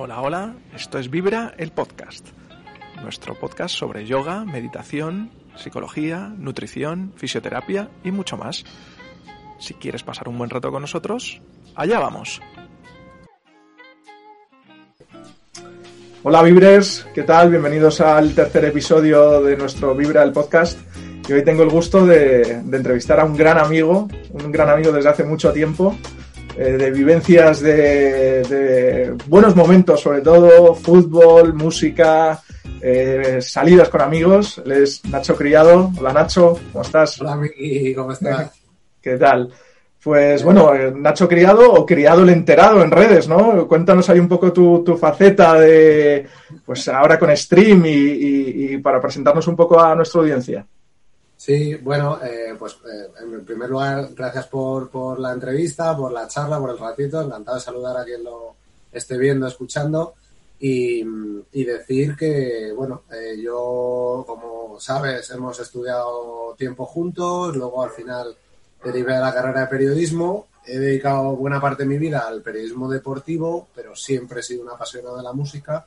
Hola, hola, esto es Vibra, el podcast. Nuestro podcast sobre yoga, meditación, psicología, nutrición, fisioterapia y mucho más. Si quieres pasar un buen rato con nosotros, allá vamos. Hola Vibres, ¿qué tal? Bienvenidos al tercer episodio de nuestro Vibra, el podcast. Y hoy tengo el gusto de, de entrevistar a un gran amigo, un gran amigo desde hace mucho tiempo, eh, de vivencias de, de, buenos momentos, sobre todo fútbol, música, eh, salidas con amigos. Él es Nacho Criado. Hola Nacho, ¿cómo estás? Hola Miki, ¿cómo estás? ¿Qué tal? Pues bueno, eh, Nacho Criado o Criado el Enterado en redes, ¿no? Cuéntanos ahí un poco tu, tu faceta de, pues ahora con stream y, y, y para presentarnos un poco a nuestra audiencia. Sí, bueno, eh, pues eh, en primer lugar, gracias por, por, la entrevista, por la charla, por el ratito. Encantado de saludar a quien lo esté viendo, escuchando. Y, y decir que, bueno, eh, yo, como sabes, hemos estudiado tiempo juntos, luego al final derivé a la carrera de periodismo. He dedicado buena parte de mi vida al periodismo deportivo, pero siempre he sido un apasionado de la música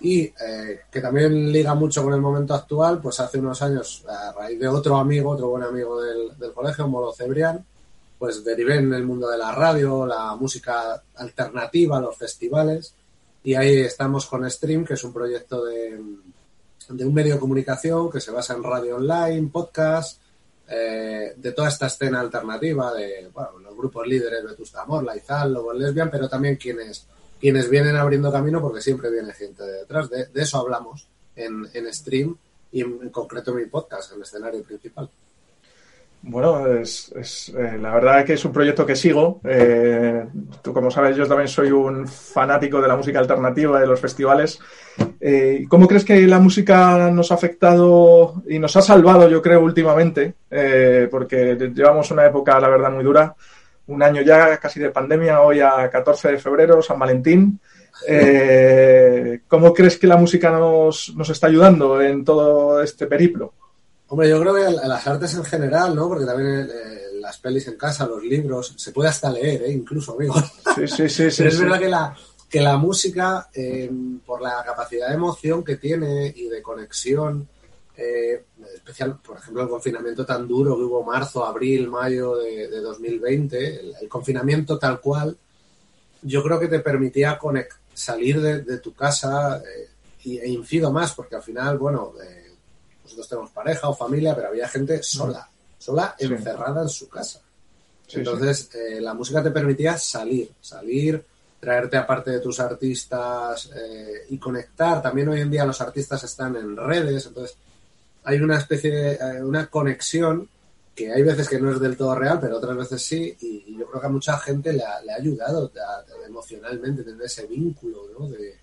y eh, que también liga mucho con el momento actual, pues hace unos años, a raíz de otro amigo, otro buen amigo del, del colegio, Molo Cebrián, pues derivé en el mundo de la radio, la música alternativa, los festivales, y ahí estamos con Stream, que es un proyecto de, de un medio de comunicación que se basa en radio online, podcast, eh, de toda esta escena alternativa de bueno, los grupos líderes Vetusta Amor, Laizal, Lobo Lesbian, pero también quienes quienes vienen abriendo camino porque siempre viene gente de detrás. De, eso hablamos en, en, stream y en, concreto en mi podcast, el escenario principal. Bueno, es, es eh, la verdad que es un proyecto que sigo. Eh, tú, como sabes, yo también soy un fanático de la música alternativa, de los festivales. Eh, ¿Cómo crees que la música nos ha afectado y nos ha salvado, yo creo, últimamente? Porque llevamos una época, la verdad, muy dura un año ya casi de pandemia, hoy a 14 de febrero, San Valentín. Eh, ¿Cómo crees que la música nos, nos, está ayudando en todo este periplo? Hombre, yo creo que las artes en general, ¿no? Porque también eh, las pelis en casa, los libros, se puede hasta leer, ¿eh? incluso, amigos. Sí, sí, sí. sí Pero es sí. verdad que la, que la música, eh, por la capacidad de emoción que tiene y de conexión, eh, especial, por ejemplo, el confinamiento tan duro que hubo marzo, abril, mayo de, de 2020, el, el, confinamiento tal cual, yo creo que te permitía conect, salir de, de, tu casa eh, y, e incido más, porque al final, bueno, eh, nosotros tenemos pareja o familia, pero había gente sola, sola, sí. encerrada en su casa. Sí, Entonces, sí. La música te permitía salir, salir, traerte aparte de tus artistas eh, y conectar. También hoy en día los artistas están en redes, entonces hay una especie de eh, una conexión que hay veces que no es del todo real, pero otras veces sí, y, yo creo que a mucha gente le ha, le ha ayudado emocionalmente tener ese vínculo ¿no? de,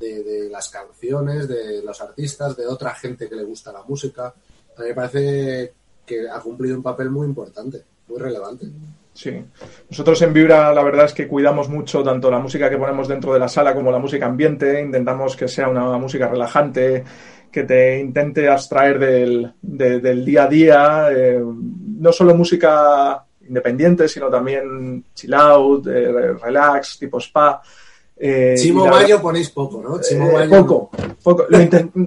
de, de, las canciones, de los artistas, de otra gente que le gusta la música. A mí me parece que ha cumplido un papel muy importante, muy relevante. Sí. Nosotros en Vibra la verdad es que cuidamos mucho tanto la música que ponemos dentro de la sala como la música ambiente. Intentamos que sea una música relajante, que te intente abstraer del, de, del día a día. Eh, no solo música independiente, sino también chill out, eh, relax, tipo spa. Eh, Chimo Bayo ponéis poco, ¿no? Chimo poco, poco.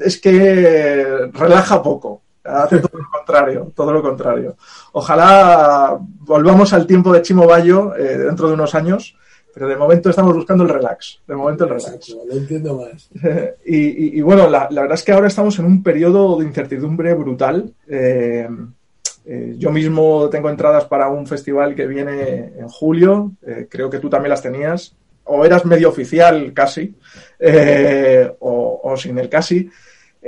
es que relaja poco hace todo lo contrario, todo lo contrario. Ojalá volvamos al tiempo de Chimo Bayo dentro de unos años, pero de momento estamos buscando el relax, de momento el relax. Exacto, lo entiendo más. y, y, y, bueno, la, la, verdad es que ahora estamos en un periodo de incertidumbre brutal. Eh, eh, yo mismo tengo entradas para un festival que viene en julio, eh, creo que tú también las tenías, o eras medio oficial casi, o, o sin el casi.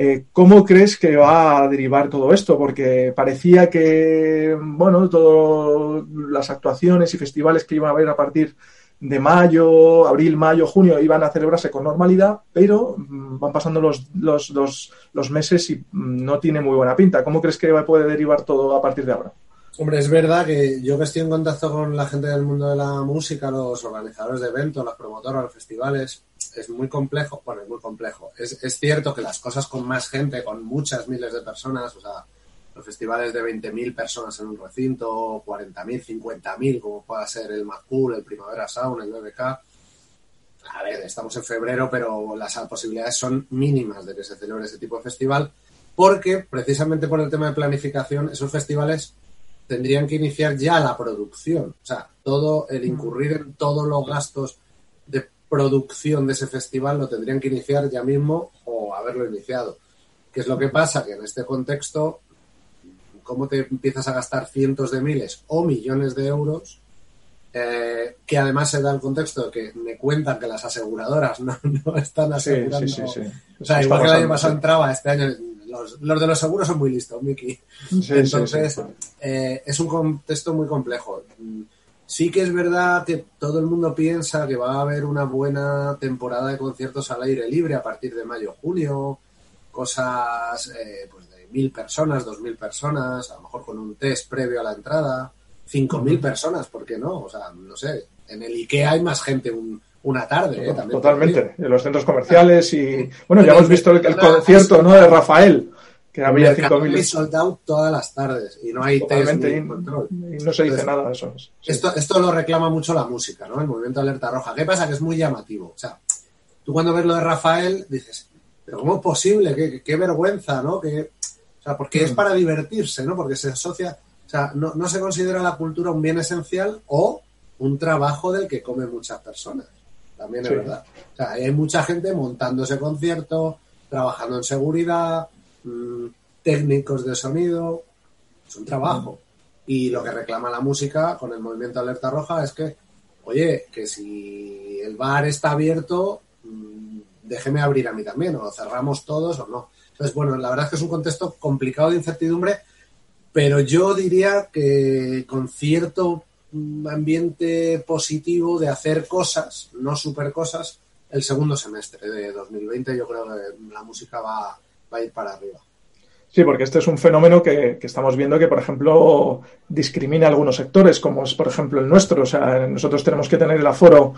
Eh, ¿Cómo crees que va a derivar todo esto? Porque parecía que, bueno, todas las actuaciones y festivales que iban a haber a partir de mayo, abril, mayo, junio iban a celebrarse con normalidad, pero mm, van pasando los, los, los, meses y mm, no tiene muy buena pinta. ¿Cómo crees que puede derivar todo a partir de ahora? Hombre, es verdad que yo que estoy en contacto con la gente del mundo de la música, los organizadores de eventos, los promotores, los festivales, es muy complejo. Bueno, es muy complejo. Es, es cierto que las cosas con más gente, con muchas miles de personas, o sea, los festivales de 20.000 personas en un recinto, 40.000, 50.000, como pueda ser el Macul, el Primavera Sound, el BBK. A ver, estamos en febrero, pero las posibilidades son mínimas de que se celebre ese tipo de festival, porque precisamente por el tema de planificación, esos festivales tendrían que iniciar ya la producción. O sea, todo el incurrir en todos los gastos de producción de ese festival lo tendrían que iniciar ya mismo o haberlo iniciado. ¿Qué es lo que pasa? Que en este contexto cómo te empiezas a gastar cientos de miles o millones de euros, eh, que además se da el contexto de que me cuentan que las aseguradoras no, están asegurando. Sí, sí, sí, o sea, igual que el año pasado entraba, este año los, de los seguros son muy listos, Miki. Entonces, eh, es un contexto muy complejo. Sí que es verdad que todo el mundo piensa que va a haber una buena temporada de conciertos al aire libre a partir de mayo, junio, cosas eh, pues mil personas, dos mil personas, a lo mejor con un test previo a la entrada, cinco mil personas, ¿por qué no? O sea, no sé, en el IKEA hay más gente una tarde. ¿eh? Totalmente, en los centros comerciales y, bueno, ya hemos visto el, concierto ¿no? de Rafael, que había cinco mil. sold out todas las tardes y no hay test ni control. Y no se dice nada de eso. Esto, esto lo reclama mucho la música, ¿no? El movimiento alerta roja. ¿Qué pasa? Que es muy llamativo. O sea, tú cuando ves lo de Rafael dices, pero ¿cómo es posible? Qué, qué vergüenza, ¿no? Que sea, porque es mm. para divertirse, ¿no? Porque se asocia, o sea, no, no se considera la cultura un bien esencial o un trabajo del que comen muchas personas. También es verdad. O sea, hay mucha gente montando ese concierto, trabajando en seguridad, mm, técnicos de sonido. Es un trabajo. Mm. Y lo que reclama la música con el movimiento Alerta Roja es que, oye, que si el bar está abierto, déjeme abrir a mí también, o cerramos todos o no. Entonces, bueno, la verdad es que es un contexto complicado de incertidumbre, pero yo diría que con cierto ambiente positivo de hacer cosas, no super cosas, el segundo semestre de 2020 yo creo que la música va, va a ir para arriba. Sí, porque este es un fenómeno que, estamos viendo que, por ejemplo, discrimina algunos sectores, como es, por ejemplo, el nuestro. O sea, nosotros tenemos que tener el aforo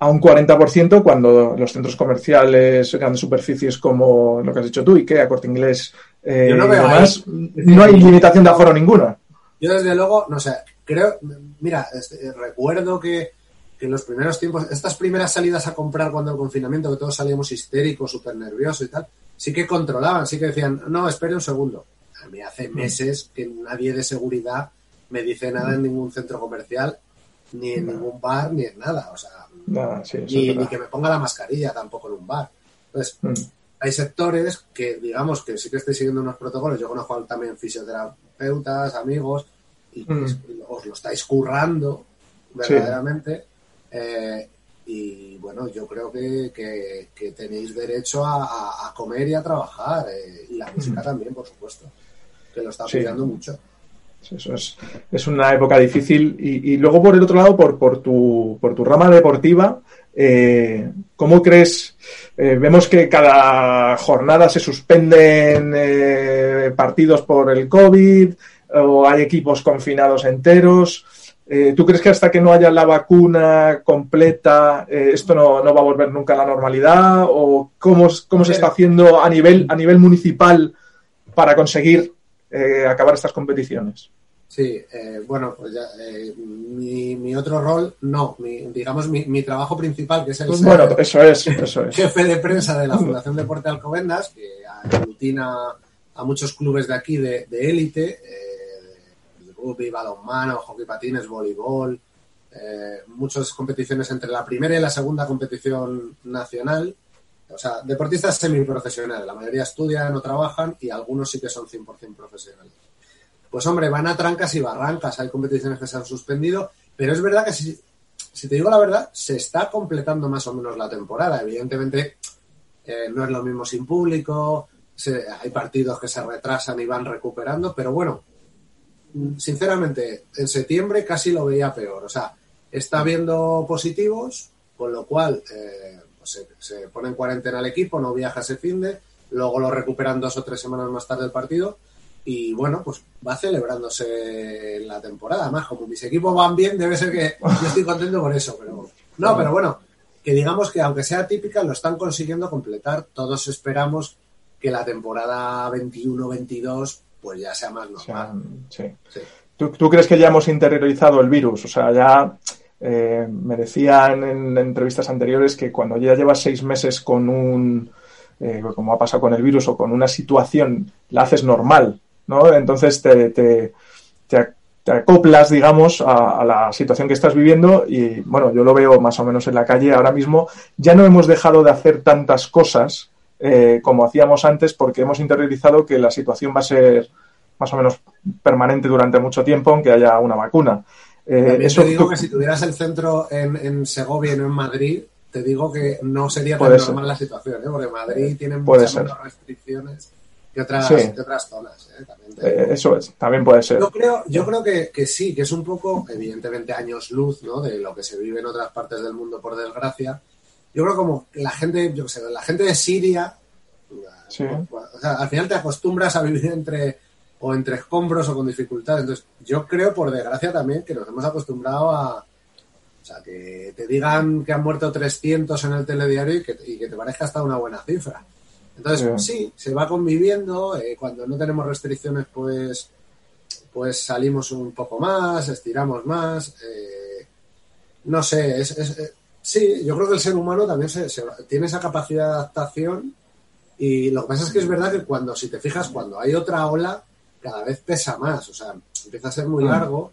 a un 40% cuando los centros comerciales, grandes superficies como lo que has dicho tú, IKEA, Corte Inglés eh, no no hay limitación de aforo ninguna. Yo, desde luego, no sé, creo, mira, este, recuerdo que, que en los primeros tiempos, estas primeras salidas a comprar cuando el confinamiento, que todos salíamos histéricos, súper nerviosos y tal, sí que controlaban, sí que decían, no, espere un segundo. A mí hace mm. meses que nadie de seguridad me dice nada en ningún centro comercial, ni en ningún bar, ni en nada. O sea, ni, que me ponga la mascarilla tampoco en un bar. Entonces, mm. hay sectores que, digamos, que sí que estoy siguiendo unos protocolos. Yo conozco también fisioterapeutas, amigos, y mm. os lo estáis currando verdaderamente. Eh, y bueno, yo creo que, que, tenéis derecho a, comer y a trabajar, eh, y la música también, por supuesto, que lo está apoyando mucho. Eso es, es, una época difícil. Y, luego, por el otro lado, por, por, tu, por tu rama deportiva, eh, ¿cómo crees? Eh, vemos que cada jornada se suspenden eh, partidos por el COVID o hay equipos confinados enteros. ¿Tú crees que hasta que no haya la vacuna completa esto no, va a volver nunca a la normalidad? ¿O cómo, cómo se está haciendo a nivel, a nivel municipal para conseguir eh, acabar estas competiciones? Sí, bueno, pues ya, mi, otro rol, no, digamos mi, trabajo principal, que es el bueno, eso es, eso es. jefe de prensa de la Fundación Deporte Alcobendas, que aglutina a muchos clubes de aquí de élite rugby, balonmano, hockey patines, voleibol, eh, muchas competiciones entre la primera y la segunda competición nacional. O sea, deportistas semiprofesionales. La mayoría estudian o trabajan y algunos sí que son 100% profesionales. Pues hombre, van a trancas y barrancas. Hay competiciones que se han suspendido, pero es verdad que si, si te digo la verdad, se está completando más o menos la temporada. Evidentemente, eh, no es lo mismo sin público, hay partidos que se retrasan y van recuperando, pero bueno, sinceramente, en septiembre casi lo veía peor. O sea, está viendo positivos, con lo cual eh, pues se, se, pone en cuarentena el equipo, no viaja ese fin de, luego lo recuperan dos o tres semanas más tarde del partido y bueno, pues va celebrándose la temporada. Además, como mis equipos van bien, debe ser que yo estoy contento por eso, pero no, pero bueno, que digamos que aunque sea típica, lo están consiguiendo completar. Todos esperamos que la temporada 21-22 pues ya sea más normal. sí. sí. ¿Tú, ¿Tú, crees que ya hemos interiorizado el virus? O sea, ya eh, me decían en, en, entrevistas anteriores que cuando ya llevas seis meses con un, eh, como ha pasado con el virus o con una situación, la haces normal, ¿no? Entonces te, te, te, te acoplas, digamos, a, a, la situación que estás viviendo y, bueno, yo lo veo más o menos en la calle ahora mismo. Ya no hemos dejado de hacer tantas cosas eh, como hacíamos antes porque hemos interiorizado que la situación va a ser más o menos permanente durante mucho tiempo, aunque haya una vacuna. Eh, eso, te digo tú... que si tuvieras el centro en, en, Segovia y no en Madrid, te digo que no sería tan normal ser. la situación, ¿eh? porque Madrid tiene muchas menos restricciones que otras, sí. que otras zonas. ¿eh? También eh, eso es, también puede ser. Yo creo, yo creo que, que, sí, que es un poco, evidentemente, años luz ¿no? de lo que se vive en otras partes del mundo, por desgracia. Yo creo como la gente, yo sé, la gente de Siria, sí. o sea, al final te acostumbras a vivir entre o entre escombros o con dificultades. Entonces, yo creo, por desgracia, también que nos hemos acostumbrado a. O sea, que te digan que han muerto 300 en el telediario y que, y que te parezca hasta una buena cifra. Entonces, sí, se va conviviendo. Eh, cuando no tenemos restricciones, pues, pues salimos un poco más, estiramos más. Eh, no sé, es, es, eh, sí, yo creo que el ser humano también se, se, tiene esa capacidad de adaptación. Y lo que pasa es que es verdad que cuando, si te fijas, cuando hay otra ola, cada vez pesa más, o sea, empieza a ser muy largo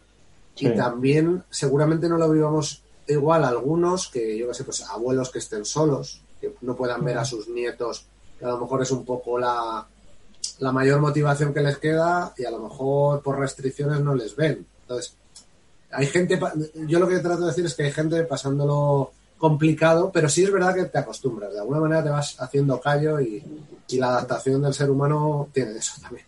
sí. y también seguramente no lo vivamos igual algunos que, yo qué sé, pues abuelos que estén solos, que no puedan ver a sus nietos, que a lo mejor es un poco la, la mayor motivación que les queda y a lo mejor por restricciones no les ven. Entonces, hay gente, yo lo que trato de decir es que hay gente pasándolo complicado, pero sí es verdad que te acostumbras, de alguna manera te vas haciendo callo y, y la adaptación del ser humano tiene eso también.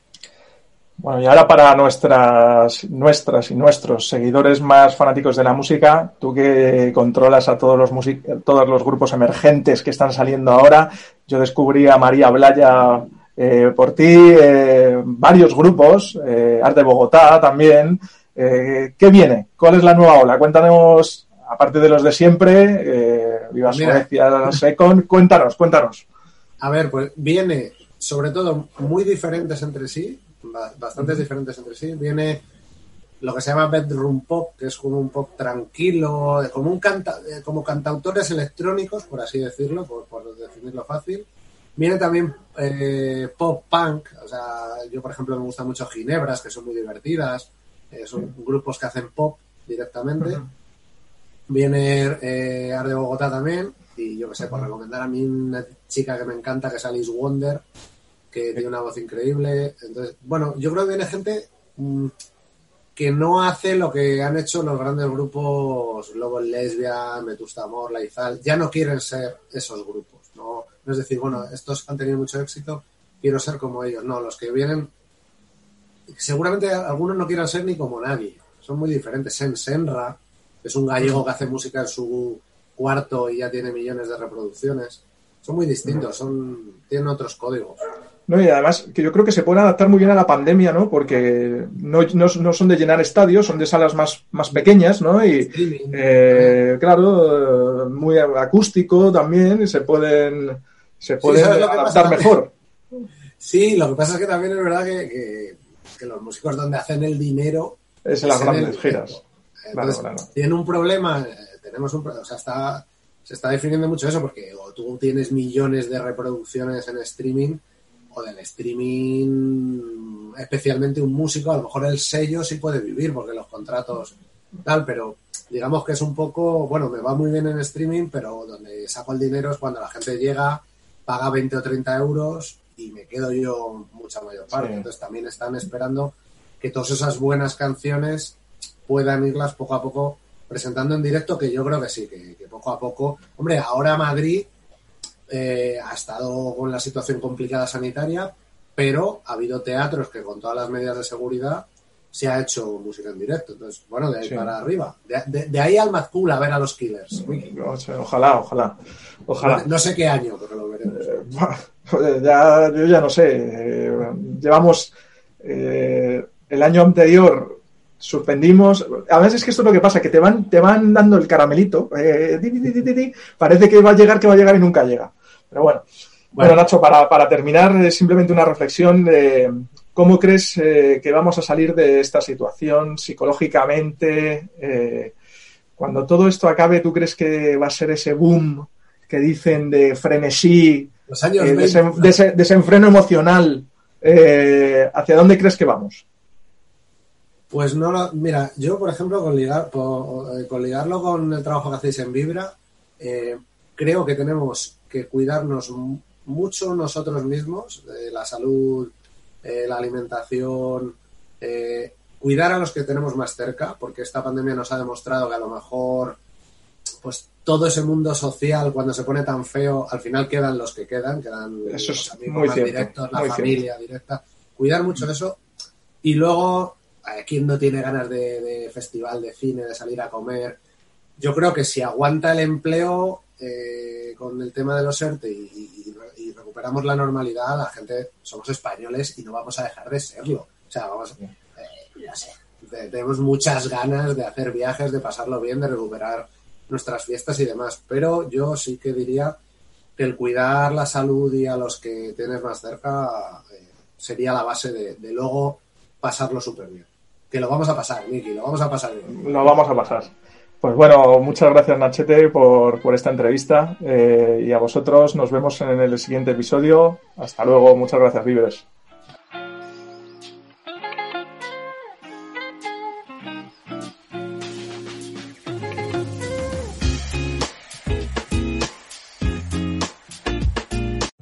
Bueno, y ahora para nuestras, nuestras y nuestros seguidores más fanáticos de la música, tú que controlas a todos los, todos los grupos emergentes que están saliendo ahora, yo descubrí a María Blaya eh, por ti, eh, varios grupos, eh, Arte Bogotá también. Eh, ¿Qué viene? ¿Cuál es la nueva ola? Cuéntanos, aparte de los de siempre, eh, Viva Mira. Suecia, Secon, cuéntanos, cuéntanos. A ver, pues viene sobre todo muy diferentes entre sí, bastantes diferentes entre sí. Viene lo que se llama bedroom pop, que es como un pop tranquilo, como un canta, como cantautores electrónicos, por así decirlo, por, por definirlo fácil. Viene también eh, pop punk, o sea, yo por ejemplo me gustan mucho Ginebras, que son muy divertidas, eh, son grupos que hacen pop directamente. Uh -huh. Viene eh, de Bogotá también, y yo que sé, por recomendar a mí una chica que me encanta, que es Alice Wonder, que tiene una voz increíble. Entonces, bueno, yo creo que viene gente mmm, que no hace lo que han hecho los grandes grupos Lobo Lesbia, Metusta Amor, Laizal. Ya no quieren ser esos grupos. No, no es decir, bueno, estos han tenido mucho éxito, quiero ser como ellos. No, los que vienen, seguramente algunos no quieran ser ni como nadie. Son muy diferentes. Sen Senra es un gallego que hace música en su cuarto y ya tiene millones de reproducciones. Son muy distintos, son, tienen otros códigos. No, y además que yo creo que se pueden adaptar muy bien a la pandemia, ¿no? Porque no, no, no son de llenar estadios, son de salas más, más pequeñas, ¿no? Y eh, claro, muy acústico también, y se pueden, se pueden sí, adaptar mejor. Sí, lo que pasa es que también es verdad que, que, que los músicos donde hacen el dinero es en las grandes giras. Entonces, claro, claro. tienen un problema, eh, tenemos un o sea, está, se está definiendo mucho eso porque o tú tienes millones de reproducciones en streaming o del streaming, especialmente un músico, a lo mejor el sello sí puede vivir porque los contratos tal, pero digamos que es un poco, bueno, me va muy bien en streaming, pero donde saco el dinero es cuando la gente llega, paga 20 o 30 euros y me quedo yo mucha mayor parte. Sí. Entonces también están esperando que todas esas buenas canciones puedan irlas poco a poco presentando en directo, que yo creo que sí, que, que poco a poco. Hombre, ahora Madrid eh, ha estado con la situación complicada sanitaria, pero ha habido teatros que con todas las medidas de seguridad se ha hecho música en directo. Entonces, bueno, de ahí para arriba. De, ahí al Cool a ver a los Killers. Ojalá, ojalá. Ojalá. No, sé qué año, pero lo veremos. Eh, ya, yo ya no sé. Eh, llevamos el año anterior suspendimos. A veces es que esto es lo que pasa, que te van, te van dando el caramelito. parece que va a llegar, que va a llegar y nunca llega. Pero bueno. Bueno, Nacho, para, para terminar, simplemente una reflexión de ¿Cómo crees eh, que vamos a salir de esta situación psicológicamente? Eh, cuando todo esto acabe, ¿tú crees que va a ser ese boom que dicen de frenesí, eh, desenfreno emocional? ¿Hacia dónde crees que vamos? Pues no, mira, yo por ejemplo con, ligar, con ligarlo con el trabajo que hacéis en Vibra, creo que tenemos que cuidarnos mucho nosotros mismos, de la salud eh, la alimentación, eh, cuidar a los que tenemos más cerca, porque esta pandemia nos ha demostrado que a lo mejor pues todo ese mundo social cuando se pone tan feo, al final quedan los que quedan, quedan los amigos más directos, la familia directa. Cuidar mucho de eso. Y luego, eh, ¿quién no tiene ganas de, festival, de cine, de salir a comer? Yo creo que si aguanta el empleo con el tema de los ERTE y, recuperamos la normalidad, la gente somos españoles y no vamos a dejar de serlo. O sea, vamos, eh, sé, tenemos muchas ganas de hacer viajes, de pasarlo bien, de recuperar nuestras fiestas y demás. Pero yo sí que diría que el cuidar la salud y a los que tienes más cerca eh, sería la base de, de luego pasarlo súper bien. Que lo vamos a pasar, Miki, lo vamos a pasar bien. Lo vamos a pasar. Pues bueno, muchas gracias Nachete por, por esta entrevista eh, y a vosotros nos vemos en el siguiente episodio. Hasta luego, muchas gracias, Víveres.